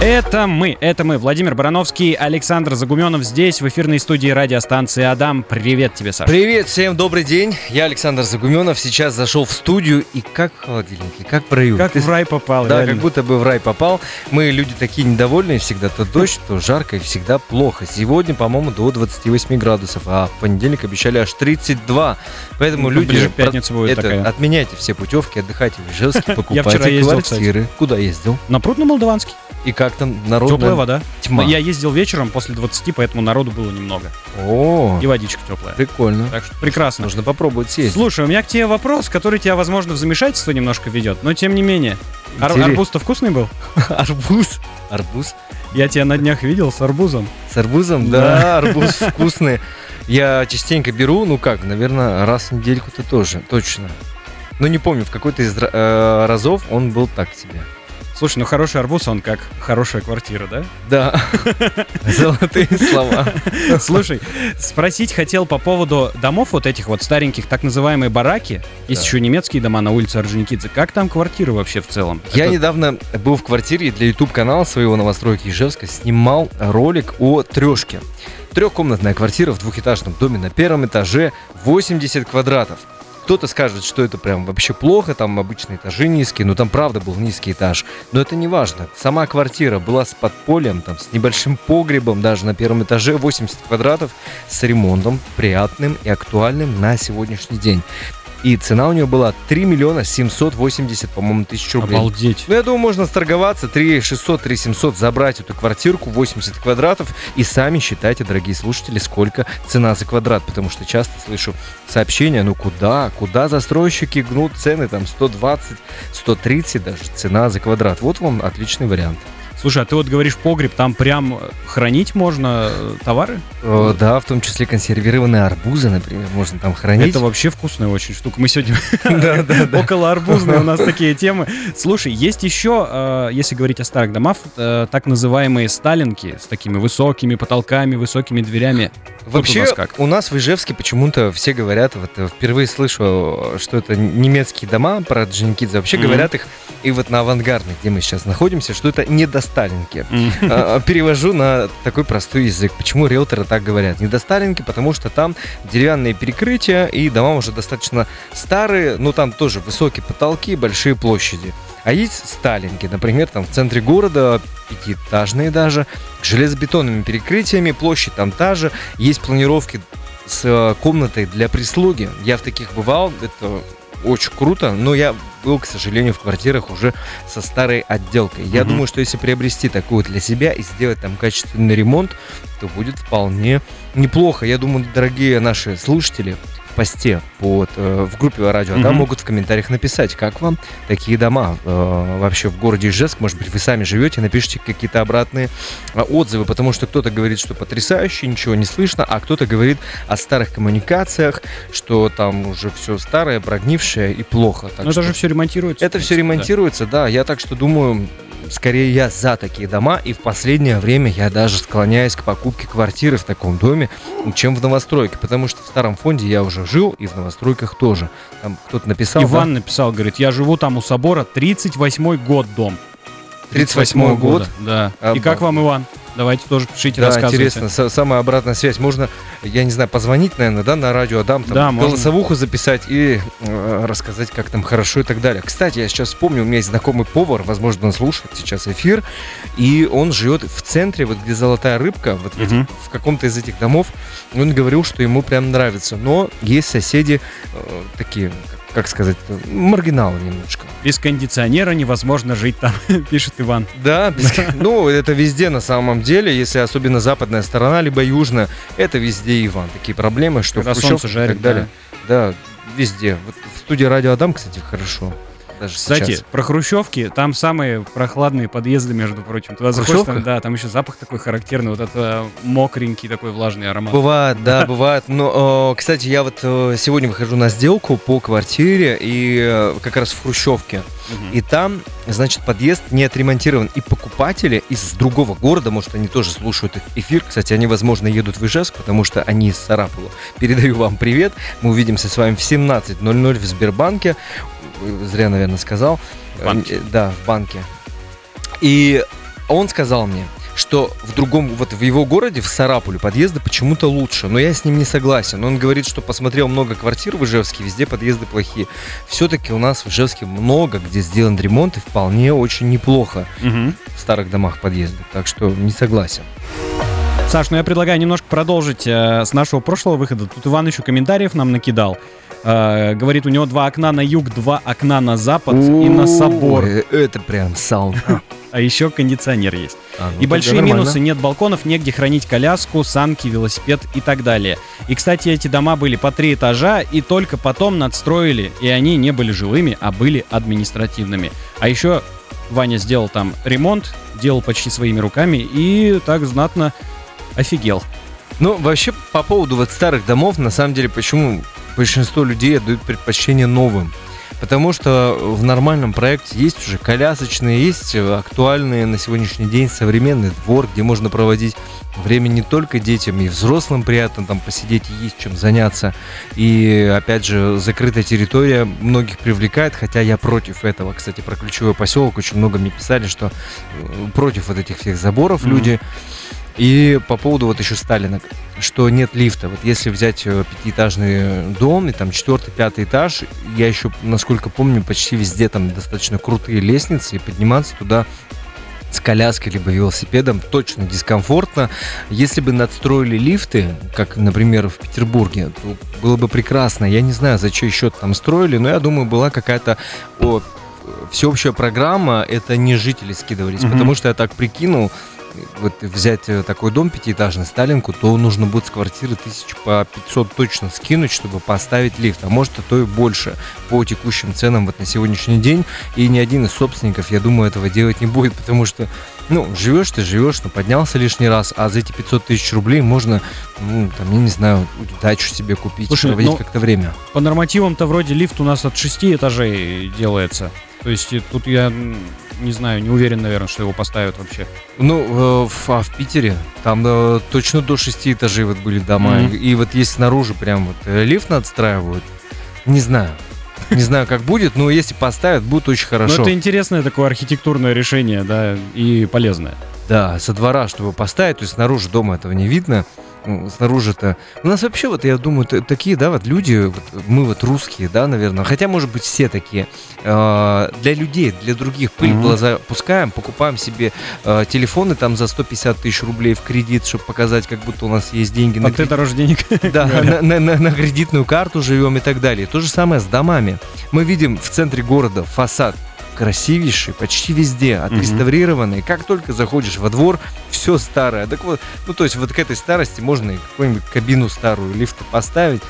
Это мы, это мы, Владимир Барановский, Александр Загуменов здесь, в эфирной студии радиостанции «Адам». Привет тебе, Саша. Привет, всем добрый день. Я Александр Загуменов, сейчас зашел в студию и как в холодильнике, как в раю. Как Ты- в рай попал, Да, реально. как будто бы в рай попал. Мы люди такие недовольные, всегда то дождь, то жарко и всегда плохо. Сегодня, по-моему, до 28 градусов, а в понедельник обещали аж 32. Поэтому Ну, люди... ближе к пятнице будет это, такая. Отменяйте все путевки, отдыхайте в Ижевске, Я покупайте квартиры. Куда ездил? На пруд на Молдаванский. И как там народ? Теплая вода. Тьма. Я ездил вечером после 20, поэтому народу было немного. О, И водичка теплая. прикольно. Так что прекрасно. Нужно попробовать съездить. Слушай, у меня к тебе вопрос, который тебя, возможно, в замешательство немножко ведет, но тем не менее. Ар- Арбуз-то вкусный был? Арбуз. Арбуз. Я тебя на днях видел с арбузом. С арбузом? Да. Да, арбуз вкусный. Я частенько беру, ну как, наверное, раз в недельку-то тоже, точно. Но не помню, в какой-то из э, разов он был так себе. Слушай, ну хороший арбуз, он как хорошая квартира, да? Да, золотые слова. Слушай, спросить хотел по поводу домов вот этих вот стареньких, так называемые бараки. Есть еще немецкие дома на улице Орджоникидзе. Как там квартиры вообще в целом? Я недавно был в квартире для YouTube-канала своего новостройки Ижевска снимал ролик о трешке. Трехкомнатная квартира в двухэтажном доме на первом этаже 80 квадратов. Кто-то скажет, что это прям вообще плохо, там обычные этажи низкие, но там правда был низкий этаж. Но это не важно. Сама квартира была с подпольем, там, с небольшим погребом даже на первом этаже, 80 квадратов, с ремонтом, приятным и актуальным на сегодняшний день. И цена у нее была 3 миллиона 780, по-моему, тысяч рублей. Обалдеть. Ну, я думаю, можно сторговаться, 3 600, 3 700, забрать эту квартирку, 80 квадратов, и сами считайте, дорогие слушатели, сколько цена за квадрат, потому что часто слышу сообщения, ну куда, куда застройщики гнут цены, там 120, 130 даже цена за квадрат. Вот вам отличный вариант. Слушай, а ты вот говоришь погреб, там прям хранить можно э, товары? Э, да, в том числе консервированные арбузы, например, можно там хранить. Это вообще вкусная очень штука. Мы сегодня около арбузные у нас такие темы. Слушай, есть еще, э, если говорить о старых домах, э, так называемые сталинки с такими высокими потолками, высокими дверями. Вообще, у нас в Ижевске почему-то все говорят, вот э, впервые слышу, что это немецкие дома про Джиникидзе. Вообще говорят их, и вот на авангардных, где мы сейчас находимся, что это недосталинки. М. А, Перевожу на такой простой язык. Почему риэлторы так говорят? Недосталинки, потому что там деревянные перекрытия, и дома уже достаточно старые, но там тоже высокие потолки, большие площади. А есть сталинки, например, там в центре города, пятиэтажные даже, с железобетонными перекрытиями, площадь там та же, есть планировки с э, комнатой для прислуги. Я в таких бывал, это очень круто, но я был, к сожалению, в квартирах уже со старой отделкой. Я Мгм. думаю, что если приобрести такую для себя и сделать там качественный ремонт, то будет вполне неплохо. Я думаю, дорогие наши слушатели посте под, э, в группе Радио Адам Мгм. могут в комментариях написать, как вам такие дома э, вообще в городе Ижевск. Может быть, вы сами живете, напишите какие-то обратные э, отзывы, потому что кто-то говорит, что потрясающе, ничего не слышно, а кто-то говорит о старых коммуникациях, что там уже все старое, прогнившее и плохо. Так это что же все ремонтируется. это все ремонтируется, да. Я так что думаю, скорее я за такие дома, и в последнее время я даже склоняюсь к покупке квартиры в таком доме, чем в новостройке, потому что в старом фонде я уже жил, и в новостройках тоже. Там кто-то написал, Иван написал, говорит, я живу там у собора, 38-й год дом. 38-й год. Да. И Обалдеть. как вам, Иван? Давайте тоже пишите, да, рассказывайте. интересно, Са- самая обратная связь. Можно, я не знаю, позвонить, наверное, да, на радио Адам, там, Да, можно. голосовуху записать и э, рассказать, как там хорошо и так далее. Кстати, я сейчас вспомнил, у меня есть знакомый повар, возможно, он слушает сейчас эфир, и он живет в центре, вот где золотая рыбка, вот в, этих- Мгм. в каком-то из этих домов. Он говорил, что ему прям нравится. Но есть соседи э, такие, как сказать, э, маргиналы немножко. Без кондиционера невозможно жить там, пишет Иван. Да, без- ну это везде на самом деле, если особенно западная сторона, либо южная, это везде Иван. Такие проблемы, что Когда в Хрущевках солнце и жарит, так далее. Да. везде. Вот в студии Радио Адам, кстати, хорошо. Даже Кстати, сейчас. про хрущевки, там самые прохладные подъезды, между прочим. Туда заходишь, там, да, там еще запах такой характерный, вот это мокренький такой влажный аромат. Бывает, да, бывает. Но, э, кстати, я вот э, сегодня выхожу на сделку по квартире и э, как раз в Хрущевке. И там, значит, подъезд не отремонтирован. И покупатели из другого города, может, они тоже слушают эфир. Кстати, они, возможно, едут в Ижевск, потому что они из Сарапула. Передаю вам привет. Мы увидимся с вами в 17.00 в Сбербанке. Зря, наверное, сказал. В банке. Э, Да, в банке. И он сказал мне, что в другом, вот в его городе, в Сарапуле, подъезды почему-то лучше. Но я с ним не согласен. Он говорит, что посмотрел много квартир в Ижевске, везде подъезды плохие. Все-таки у нас в Ижевске много, где сделан ремонт и вполне очень неплохо Мгм. в старых домах подъезды. Так что не согласен. Саш, ну я предлагаю немножко продолжить э, с нашего прошлого выхода. Тут Иван еще комментариев нам накидал. Э, говорит, у него два окна на юг, два окна на запад и на собор. Ой, Это прям сауна. А еще кондиционер есть. А, ну И большие нормально. минусы, нет балконов, негде хранить коляску, санки, велосипед и так далее. И, кстати, эти дома были по три этажа, и только потом надстроили, и они не были жилыми, а были административными. А еще Ваня сделал там ремонт, делал почти своими руками, и так знатно офигел. Ну, вообще, по поводу вот старых домов, на самом деле, почему большинство людей отдают предпочтение новым? Потому что в нормальном проекте есть уже колясочные, есть э, актуальные на сегодняшний день современный двор, где можно проводить время не только детям, и взрослым приятно там посидеть и есть чем заняться. И, опять же, закрытая территория многих привлекает, хотя я против этого. Кстати, про ключевой поселок очень много мне писали, что э, против вот этих всех заборов Мгм. люди. И по поводу вот еще Сталина, что нет лифта. Вот если взять э, пятиэтажный дом, и там четвертый, пятый этаж, я еще, насколько помню, почти везде там достаточно крутые лестницы, и подниматься туда с коляской либо велосипедом точно дискомфортно. Если бы надстроили лифты, как, например, в Петербурге, то было бы прекрасно. Я не знаю, за чей счет там строили, но я думаю, была какая-то всеобщая программа, это не жители скидывались, Мгм. потому что я так прикинул, вот взять э, такой дом пятиэтажный, Сталинку, то нужно будет с квартиры тысяч по 500 точно скинуть, чтобы поставить лифт, а может и то и больше по текущим ценам вот на сегодняшний день. И ни один из собственников, я думаю, этого делать не будет, потому что, ну, живешь ты, живешь, но поднялся лишний раз, а за эти 500 тысяч рублей можно, ну, там, я не знаю, дачу себе купить, Слушай, проводить ну, как-то время. По нормативам-то вроде лифт у нас от шести этажей делается. То есть тут я не знаю, не уверен, наверное, что его поставят вообще. Ну, э, в, а в Питере там э, точно до шести этажей вот были дома. Мгм. И, и вот есть снаружи прям вот э, лифт надстраивают. Не знаю. Не знаю, как будет, но если поставят, будет очень Но хорошо. Ну, это интересное такое архитектурное решение, да, и полезное. Да, со двора, чтобы поставить, то есть снаружи дома этого не видно. Ну, Снаружи-то... У нас вообще, вот я думаю, такие, да, вот люди, вот мы вот русские, да, наверное, хотя, может быть, все такие. Э, Для людей, для других пыль в Мгм. глаза пускаем, покупаем себе э, телефоны там за 150 тысяч рублей в кредит, чтобы показать, как будто у нас есть деньги на А ты дороже денег. да, на, на- на- на кредитную карту живем и так далее. То же самое с домами. Мы видим в центре города фасад красивейший, почти везде, отреставрированный. Как только заходишь во двор, все старое. Так вот, ну то есть вот к этой старости можно и какую-нибудь кабину старую лифта поставить,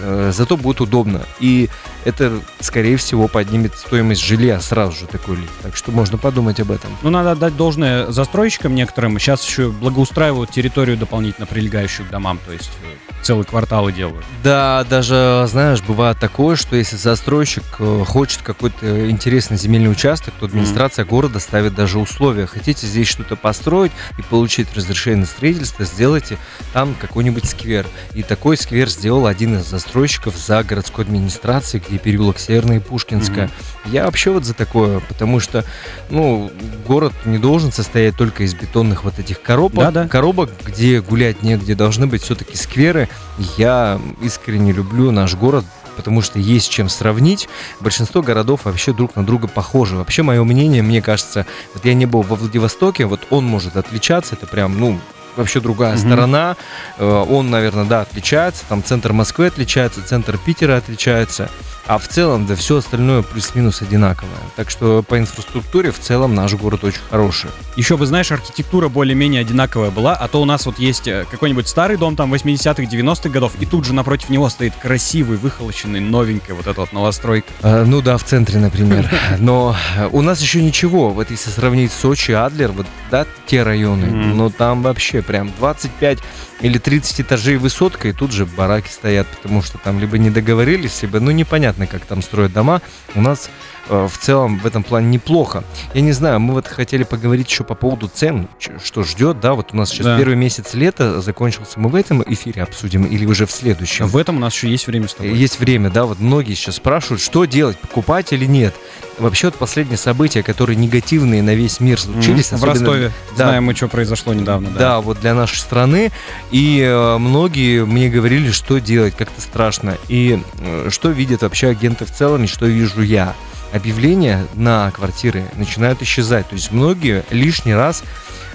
э, зато будет удобно. И это, скорее всего, поднимет стоимость жилья сразу же такой лифт. Так что можно подумать об этом. Ну, надо отдать должное застройщикам некоторым. Сейчас еще благоустраивают территорию дополнительно прилегающую к домам. То есть э, целые кварталы делают. Да, даже, знаешь, бывает такое, что если застройщик э, хочет какой-то интересный земельный участок, то администрация города ставит даже условия. Хотите здесь что-то построить и получить разрешение на строительство, сделайте там какой-нибудь сквер. И такой сквер сделал один из застройщиков за городской администрацией, где переулок Северная и Пушкинская. Я вообще вот за такое, потому что, ну, город не должен состоять только из бетонных вот этих коробок, Да-да. коробок, где гулять негде, должны быть все-таки скверы. Я искренне люблю наш город, потому что есть чем сравнить. Большинство городов вообще друг на друга похожи. Вообще, мое мнение, мне кажется, вот я не был во Владивостоке, вот он может отличаться, это прям, ну, вообще другая Мгм. сторона. Э, Он, наверное, да, отличается. Там центр Москвы отличается, центр Питера отличается. А в целом, да, все остальное плюс-минус одинаковое. Так что по инфраструктуре в целом наш город очень хороший. Еще бы, знаешь, архитектура более-менее одинаковая была, а то у нас вот есть э, какой-нибудь старый дом там 80-х, 90-х годов, и тут же напротив него стоит красивый, выхолощенный, новенькая вот эта вот новостройка. А, Ну да, в центре, например. Но э, у нас еще ничего. Вот если сравнить Сочи, Адлер, вот да, те районы, но там вообще прям 25 или 30 этажей высотка, и тут же бараки стоят, потому что там либо не договорились, либо, ну, непонятно, как там строят дома. У нас в целом в этом плане неплохо. Я не знаю, мы вот хотели поговорить еще по поводу цен, что ждет, да, вот у нас сейчас да. первый месяц лета закончился, мы в этом эфире обсудим или уже в следующем? В этом у нас еще есть время с тобой. Есть время, да, вот многие сейчас спрашивают, что делать, покупать или нет. Вообще, вот последние события, которые негативные на весь мир случились. Mm-hmm. В Ростове. Да, Знаем мы, что произошло недавно. Да. да, вот для нашей страны. И э, многие мне говорили, что делать, как-то страшно. И э, что видят вообще агенты в целом, и что вижу я. Объявления на квартиры начинают исчезать. То есть многие лишний раз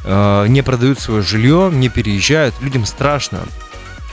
э, не продают свое жилье, не переезжают. Людям страшно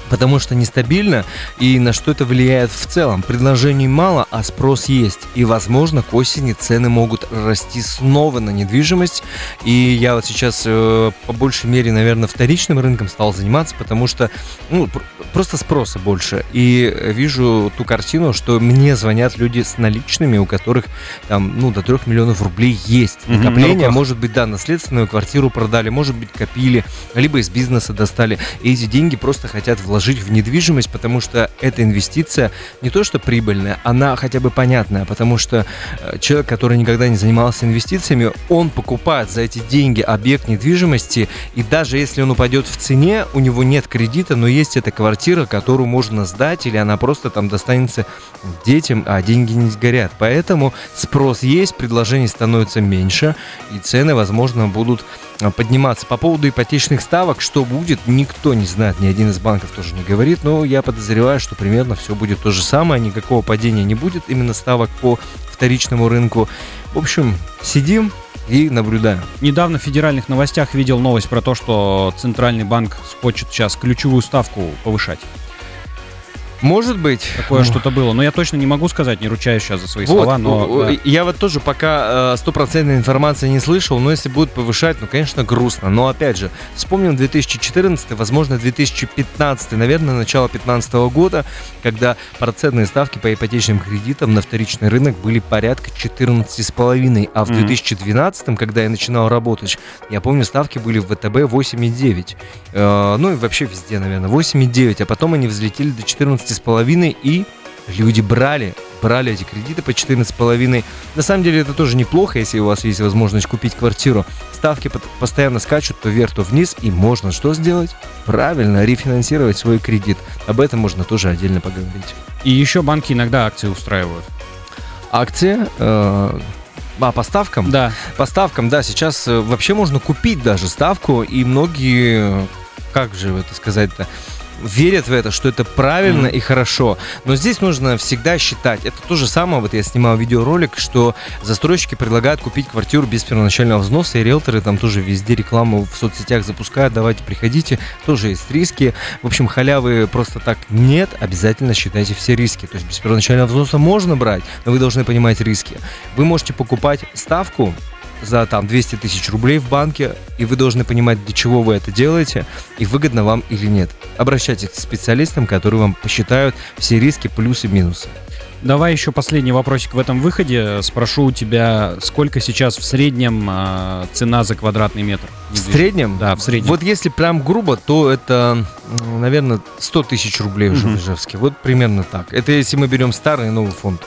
потому что нестабильно и на что это влияет в целом. Предложений мало, а спрос есть. И, возможно, к осени цены могут расти снова на недвижимость. И я вот сейчас э, по большей мере, наверное, вторичным рынком стал заниматься, потому что ну, просто спроса больше. И вижу ту картину, что мне звонят люди с наличными, у которых там, ну, до 3 миллионов рублей есть. Накопление, mm-hmm. может быть, да, наследственную квартиру продали, может быть, копили, либо из бизнеса достали. И эти деньги просто хотят вложить вложить в недвижимость, потому что эта инвестиция не то что прибыльная, она хотя бы понятная, потому что э, человек, который никогда не занимался инвестициями, он покупает за эти деньги объект недвижимости, и даже если он упадет в цене, у него нет кредита, но есть эта квартира, которую можно сдать, или она просто там достанется детям, а деньги не сгорят. Поэтому спрос есть, предложений становится меньше, и цены, возможно, будут подниматься. По поводу ипотечных ставок, что будет, никто не знает, ни один из банков тоже не говорит, но я подозреваю, что примерно все будет то же самое, никакого падения не будет именно ставок по вторичному рынку. В общем, сидим, и наблюдаем. Недавно в федеральных новостях видел новость про то, что Центральный банк хочет сейчас ключевую ставку повышать. Может быть. Такое ну. что-то было. Но я точно не могу сказать, не ручаюсь сейчас за свои вот, слова, но... Да. Я вот тоже пока э, стопроцентной информации не слышал, но если будут повышать, ну, конечно, грустно. Но, опять же, вспомним 2014, возможно, 2015, наверное, начало 2015 года, когда процентные ставки по ипотечным кредитам на вторичный рынок были порядка 14,5. А в mm-hmm. 2012, когда я начинал работать, я помню, ставки были в ВТБ 8,9. Э, ну и вообще везде, наверное, 8,9. А потом они взлетели до 14 14,5 и люди брали, брали эти кредиты по 14,5. На самом деле это тоже неплохо, если у вас есть возможность купить квартиру. Ставки постоянно скачут то вверх, то вниз, и можно что сделать? Правильно, рефинансировать свой кредит. Об этом можно тоже отдельно поговорить. И еще банки иногда акции устраивают. Акции? Э, а, по ставкам? Да. По ставкам, да. Сейчас э, вообще можно купить даже ставку, и многие, как же это сказать-то, верят в это, что это правильно mm-hmm. и хорошо. Но здесь нужно всегда считать. Это то же самое, вот я снимал видеоролик, что застройщики предлагают купить квартиру без первоначального взноса, и риэлторы там тоже везде рекламу в соцсетях запускают, давайте приходите, тоже есть риски. В общем, халявы просто так нет, обязательно считайте все риски. То есть без первоначального взноса можно брать, но вы должны понимать риски. Вы можете покупать ставку, за там 200 тысяч рублей в банке, и вы должны понимать, для чего вы это делаете, и выгодно вам или нет. Обращайтесь к специалистам, которые вам посчитают все риски, плюсы минусы. Давай еще последний вопросик в этом выходе. Спрошу у тебя, сколько сейчас в среднем э, цена за квадратный метр? В среднем? Да, в среднем. Вот если прям грубо, то это, наверное, 100 тысяч рублей уже в Ижевске. Вот примерно так. Это если мы берем старый новый фонд.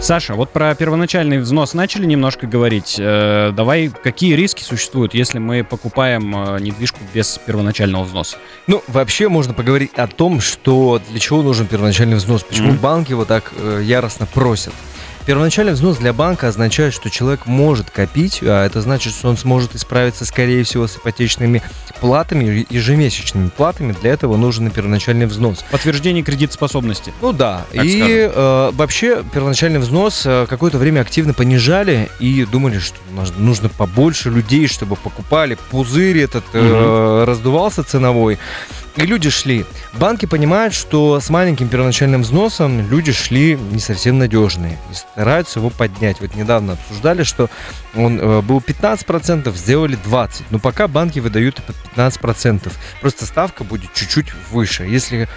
Саша, вот про первоначальный взнос начали немножко говорить. Э, давай, какие риски существуют, если мы покупаем э, недвижку без первоначального взноса? Ну, вообще можно поговорить о том, что для чего нужен первоначальный взнос, почему mm-hmm. банки вот так э, яростно просят. Первоначальный взнос для банка означает, что человек может копить, а это значит, что он сможет исправиться, скорее всего, с ипотечными платами, ежемесячными платами. Для этого нужен первоначальный взнос. Подтверждение кредитоспособности. Ну да. И э, вообще первоначальный взнос э, какое-то время активно понижали и думали, что нужно побольше людей, чтобы покупали. Пузырь этот э, угу. раздувался ценовой. И люди шли. Банки понимают, что с маленьким первоначальным взносом люди шли не совсем надежные и стараются его поднять. Вот недавно обсуждали, что он э, был 15%, сделали 20%. Но пока банки выдают под 15%. Просто ставка будет чуть-чуть выше. Если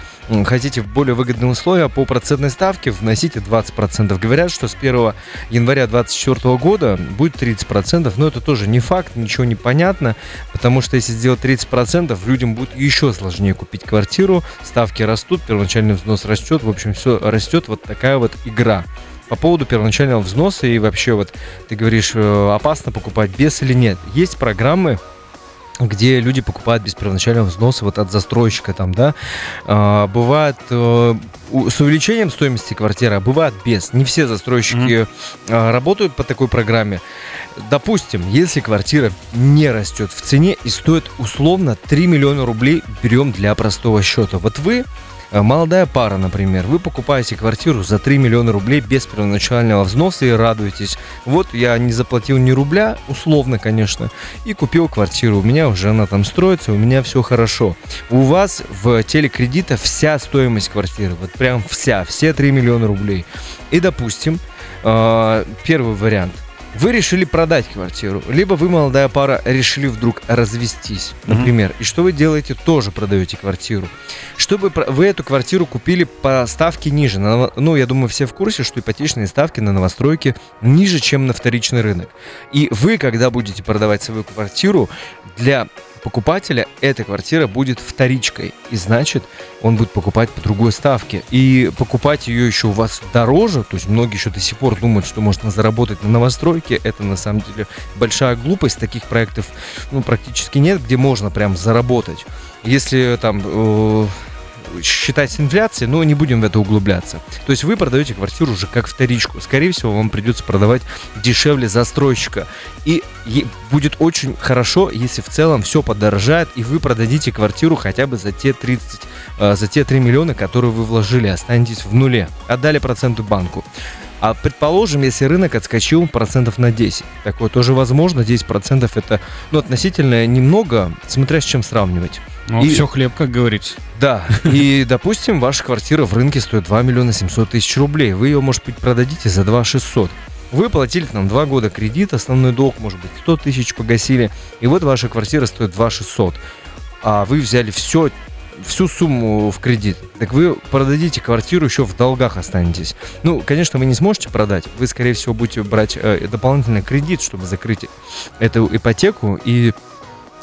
хотите более выгодные условия по процентной ставке, вносите 20%. Говорят, что с 1 января 2024 года будет 30%, но это тоже не факт, ничего не понятно, потому что если сделать 30%, людям будет еще сложнее купить квартиру, ставки растут, первоначальный взнос растет, в общем, все растет, вот такая вот игра. по поводу первоначального взноса и вообще вот ты говоришь, э, опасно покупать без или нет. Есть программы, где люди покупают без первоначального взноса вот от застройщика там, да. А, бывает э, с увеличением стоимости квартиры, а бывает без. Не все застройщики mm-hmm. работают по такой программе. Допустим, если квартира не растет в цене и стоит условно 3 миллиона рублей, берем для простого счета. Вот вы молодая пара, например, вы покупаете квартиру за 3 миллиона рублей без первоначального взноса и радуетесь. Вот я не заплатил ни рубля, условно, конечно, и купил квартиру. У меня уже она там строится, у меня все хорошо. У вас в теле кредита вся стоимость квартиры, вот прям вся, все 3 миллиона рублей. И, допустим, э, первый вариант – вы решили продать квартиру, либо вы, молодая пара, решили вдруг развестись, например. Mm-hmm. И что вы делаете? Тоже продаете квартиру. Чтобы вы эту квартиру купили по ставке ниже. Ну, я думаю, все в курсе, что ипотечные ставки на новостройки ниже, чем на вторичный рынок. И вы, когда будете продавать свою квартиру, для покупателя эта квартира будет вторичкой. И значит, он будет покупать по другой ставке. И покупать ее еще у вас дороже, то есть многие еще до сих пор думают, что можно заработать на новостройке. Это на самом деле большая глупость. Таких проектов ну, практически нет, где можно прям заработать. Если там э, считать инфляцией, но не будем в это углубляться. То есть вы продаете квартиру уже как вторичку. Скорее всего, вам придется продавать дешевле застройщика. И будет очень хорошо, если в целом все подорожает, и вы продадите квартиру хотя бы за те 30, э, за те 3 миллиона, которые вы вложили, останетесь в нуле. Отдали проценты банку. А предположим, если рынок отскочил процентов на 10. Такое тоже возможно. 10% это ну, относительно немного, смотря с чем сравнивать. Ну, и... все хлеб, как говорится. Да, и, допустим, ваша квартира в рынке стоит 2 миллиона 700 тысяч рублей. Вы ее, может быть, продадите за 2 600. Вы платили там 2 года кредит, основной долг, может быть, 100 тысяч погасили, и вот ваша квартира стоит 2 600. А вы взяли все, всю сумму в кредит. Так вы продадите квартиру, еще в долгах останетесь. Ну, конечно, вы не сможете продать. Вы, скорее всего, будете брать э, дополнительный кредит, чтобы закрыть эту ипотеку и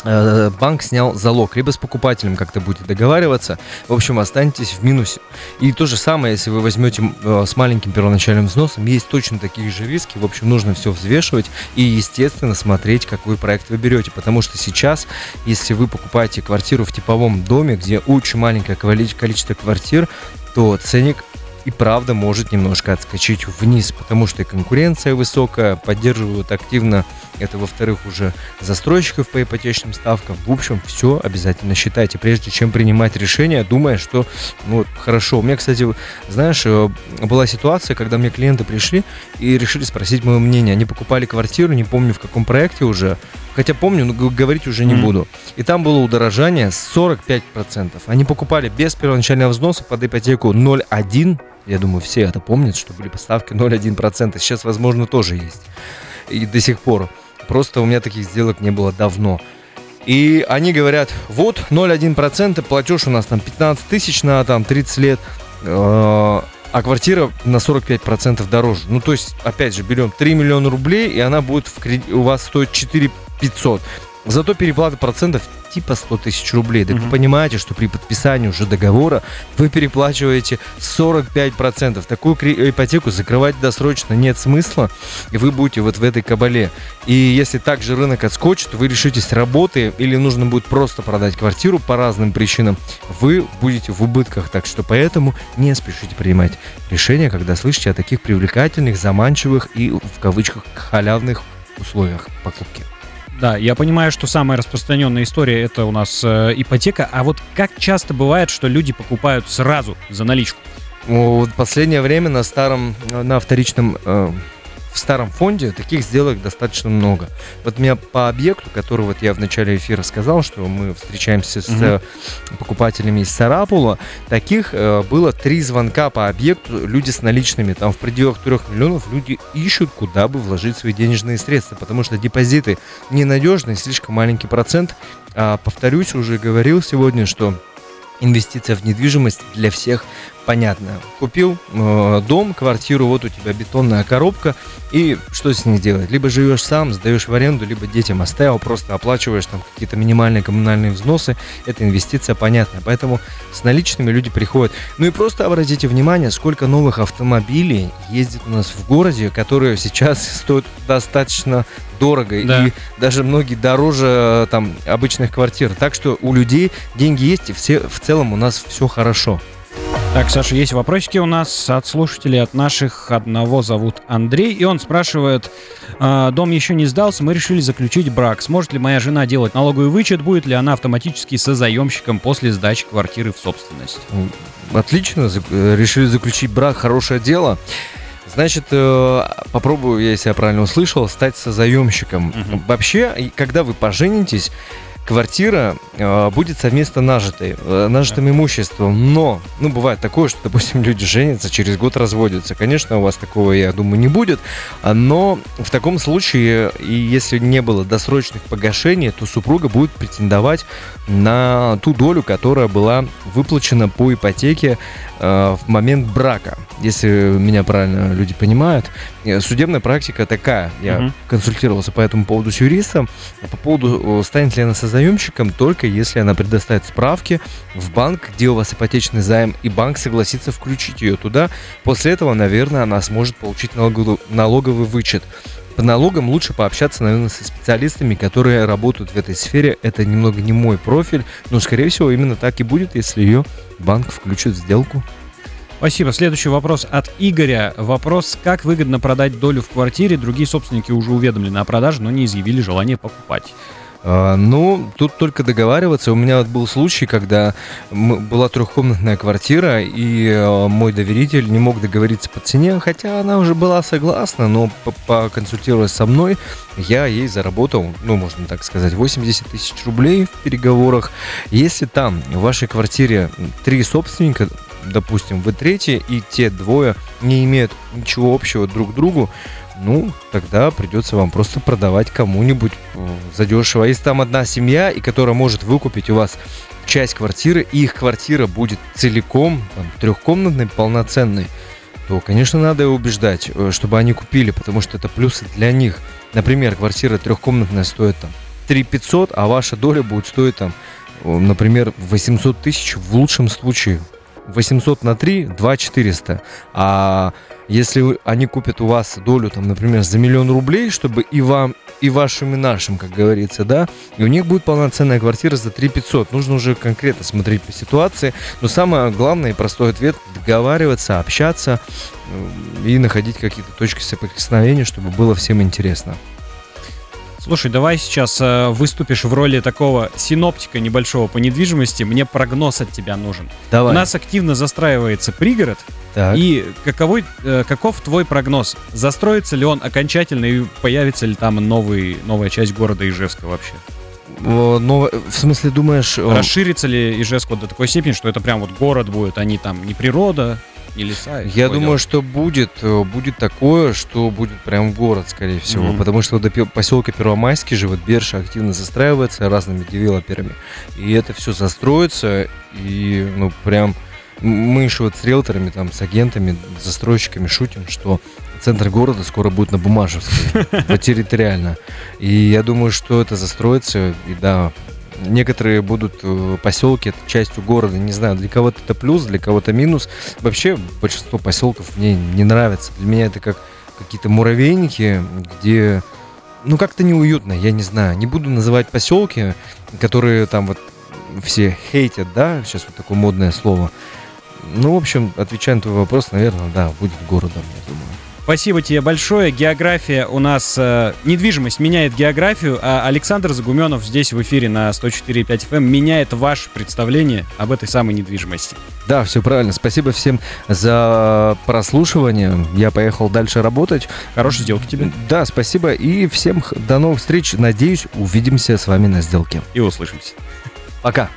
банк снял залог, либо с покупателем как-то будете договариваться. В общем, останетесь в минусе. И то же самое, если вы возьмете э, с маленьким первоначальным взносом, есть точно такие же риски. В общем, нужно все взвешивать и, естественно, смотреть, какой проект вы берете. Потому что сейчас, если вы покупаете квартиру в типовом доме, где очень маленькое количество квартир, то ценник и правда может немножко отскочить вниз, потому что и конкуренция высокая, поддерживают активно это, во-вторых, уже застройщиков по ипотечным ставкам. В общем, все обязательно считайте, прежде чем принимать решение, думая, что ну, хорошо. У меня, кстати, знаешь, э, была ситуация, когда мне клиенты пришли и решили спросить мое мнение. Они покупали квартиру, не помню в каком проекте уже, хотя помню, но говорить уже не mm-hmm. буду. И там было удорожание 45%. Они покупали без первоначального взноса под ипотеку 0,1%. Я думаю, все это помнят, что были поставки 0,1%. Сейчас, возможно, тоже есть. И до сих пор. Просто у меня таких сделок не было давно. И они говорят, вот 0,1%, платеж у нас там 15 тысяч на там 30 лет, э, а квартира на 45% дороже. Ну, то есть, опять же, берем 3 миллиона рублей, и она будет в кредит, у вас стоить 4 500. Зато переплата процентов типа 100 тысяч рублей. Так угу. вы понимаете, что при подписании уже договора вы переплачиваете 45%. Такую ипотеку закрывать досрочно нет смысла, и вы будете вот в этой кабале. И если также рынок отскочит, вы решитесь работы или нужно будет просто продать квартиру по разным причинам, вы будете в убытках. Так что поэтому не спешите принимать решения, когда слышите о таких привлекательных, заманчивых и в кавычках халявных условиях покупки. Да, я понимаю, что самая распространенная история это у нас э, ипотека. А вот как часто бывает, что люди покупают сразу за наличку? Вот последнее время на старом, на вторичном э, в старом фонде таких сделок достаточно много. Вот меня по объекту, который вот я в начале эфира сказал, что мы встречаемся с mm покупателями из Сарапула, таких э, было три звонка по объекту, люди с наличными, там в пределах трех миллионов люди ищут, куда бы вложить свои денежные средства, потому что депозиты ненадежные, слишком маленький процент. А, повторюсь, уже говорил сегодня, что инвестиция в недвижимость для всех понятно. Купил э, дом, квартиру, вот у тебя бетонная коробка, и что с ней делать? Либо живешь сам, сдаешь в аренду, либо детям оставил, просто оплачиваешь там какие-то минимальные коммунальные взносы. Это инвестиция, понятно. Поэтому с наличными люди приходят. Ну и просто обратите внимание, сколько новых автомобилей ездит у нас в городе, которые сейчас стоят достаточно дорого. Да. И даже многие дороже там обычных квартир. Так что у людей деньги есть, и все, в целом у нас все хорошо. Так, Саша, есть вопросики у нас от слушателей, от наших. Одного зовут Андрей, и он спрашивает, «А, дом еще не сдался, мы решили заключить брак. Сможет ли моя жена делать налоговый вычет, будет ли она автоматически созаемщиком после сдачи квартиры в собственность? Отлично, э, решили заключить брак, хорошее дело. Значит, э, попробую, если я правильно услышал, стать созаемщиком. Мгм. Вообще, когда вы поженитесь, квартира э, будет совместно нажитой, э, нажитым имуществом. Но, ну, бывает такое, что, допустим, люди женятся, через год разводятся. Конечно, у вас такого, я думаю, не будет. А, Но в таком случае, и если не было досрочных погашений, то супруга будет претендовать на ту долю, которая была выплачена по ипотеке э, в момент брака. Если меня правильно люди понимают. Э, Судебная практика такая. Я Мгм. консультировался по этому поводу с юристом. По поводу, э, станет ли она созаемщиком, только если она предоставит справки в банк, где у вас ипотечный займ, и банк согласится включить ее туда. После этого, наверное, она сможет получить налоговый вычет. По налогам лучше пообщаться, наверное, со специалистами, которые работают в этой сфере. Это немного не мой профиль, но, скорее всего, именно так и будет, если ее банк включит в сделку. Спасибо. Следующий вопрос от Игоря. Вопрос, как выгодно продать долю в квартире. Другие собственники уже уведомлены о продаже, но не изъявили желание покупать. А, Ну, тут только договариваться. У меня вот был случай, когда была трехкомнатная квартира, и э, мой доверитель не мог договориться по цене, хотя она уже была согласна, но по- поконсультируясь со мной, я ей заработал, ну, можно так сказать, 80 тысяч рублей в переговорах. Если там в вашей квартире три собственника, допустим, вы третий, и те двое не имеют ничего общего друг к другу, ну, тогда придется вам просто продавать кому-нибудь э, задешево. Если там одна семья, и которая может выкупить у вас часть квартиры, и их квартира будет целиком там, трехкомнатной, полноценной, то, конечно, надо убеждать, э, чтобы они купили, потому что это плюсы для них. Например, квартира трехкомнатная стоит там 3 500, а ваша доля будет стоить там, э, например, 800 тысяч в лучшем случае. 800 на 3, 2 400. А если они купят у вас долю, там, например, за миллион рублей, чтобы и вам, и вашим, и нашим, как говорится, да, и у них будет полноценная квартира за 3 500. Нужно уже конкретно смотреть по ситуации. Но самое главное и простой ответ – договариваться, общаться э, и находить какие-то точки соприкосновения, чтобы было всем интересно. Слушай, давай сейчас э, выступишь в роли такого синоптика небольшого по недвижимости. Мне прогноз от тебя нужен. Давай. У нас активно застраивается пригород. Так. И каковой, э, каков твой прогноз? Застроится ли он окончательно и появится ли там новый, новая часть города Ижевска вообще? Но, в смысле, думаешь... Расширится ли Ижевск вот до такой степени, что это прям вот город будет, а не там не природа, не леса? и Я такое думаю, что будет, э, будет такое, что будет прям город, скорее всего. Мгм. Потому что до поселка Первомайский же вот Берша активно застраивается разными девелоперами. И это все застроится, и ну прям мы еще вот с риэлторами, там, с агентами, застройщиками шутим, что центр города скоро будет на Бумажевской, территориально. И я думаю, что это застроится, и да, некоторые будут э, поселки частью города, не знаю, для кого-то это плюс, для кого-то минус. Вообще большинство поселков мне не нравится. Для меня это как какие-то муравейники, где ну как-то неуютно, я не знаю. Не буду называть поселки, которые там вот все хейтят, да, сейчас вот такое модное слово. Ну, в общем, отвечая на твой вопрос, наверное, да, будет городом, я думаю. Спасибо тебе большое. География у нас... э, недвижимость меняет географию, а Александр Загуменов здесь в эфире на 104.5 FM меняет ваше представление об этой самой недвижимости. Да, все правильно. Спасибо всем за прослушивание. Я поехал дальше работать. Хорошей сделки тебе. Да, спасибо. И всем до новых встреч. Надеюсь, увидимся с вами на сделке. И услышимся. Пока.